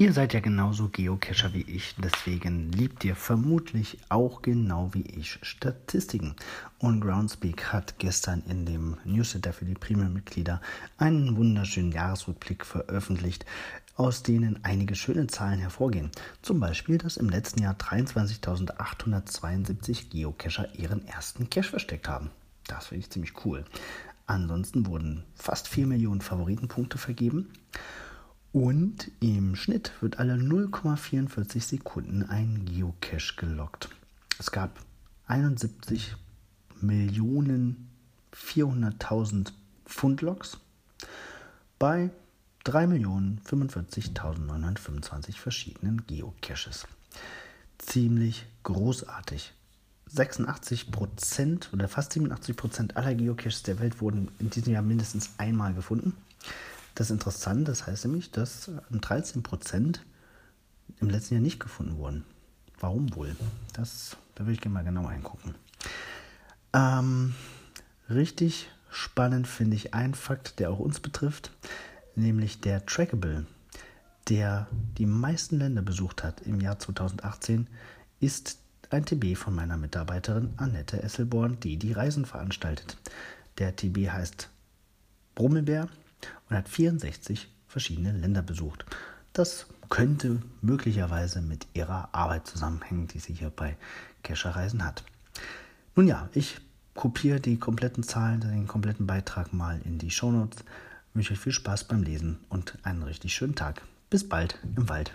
Ihr seid ja genauso Geocacher wie ich, deswegen liebt ihr vermutlich auch genau wie ich Statistiken. Und Groundspeak hat gestern in dem Newsletter für die Premium-Mitglieder einen wunderschönen Jahresrückblick veröffentlicht, aus denen einige schöne Zahlen hervorgehen. Zum Beispiel, dass im letzten Jahr 23.872 Geocacher ihren ersten Cache versteckt haben. Das finde ich ziemlich cool. Ansonsten wurden fast 4 Millionen Favoritenpunkte vergeben. Und im Schnitt wird alle 0,44 Sekunden ein Geocache gelockt. Es gab 71 Millionen 400.000 Fundlogs bei 3.045.925 verschiedenen Geocaches. Ziemlich großartig. 86 Prozent oder fast 87 Prozent aller Geocaches der Welt wurden in diesem Jahr mindestens einmal gefunden. Das ist interessant, das heißt nämlich, dass 13 Prozent im letzten Jahr nicht gefunden wurden. Warum wohl? Das, da würde ich gerne mal genauer hingucken. Ähm, richtig spannend finde ich ein Fakt, der auch uns betrifft, nämlich der Trackable, der die meisten Länder besucht hat im Jahr 2018, ist ein TB von meiner Mitarbeiterin Annette Esselborn, die die Reisen veranstaltet. Der TB heißt Brummelbär und hat 64 verschiedene Länder besucht. Das könnte möglicherweise mit ihrer Arbeit zusammenhängen, die sie hier bei Kescherreisen hat. Nun ja, ich kopiere die kompletten Zahlen, den kompletten Beitrag mal in die Shownotes. Wünsche euch viel Spaß beim Lesen und einen richtig schönen Tag. Bis bald im Wald.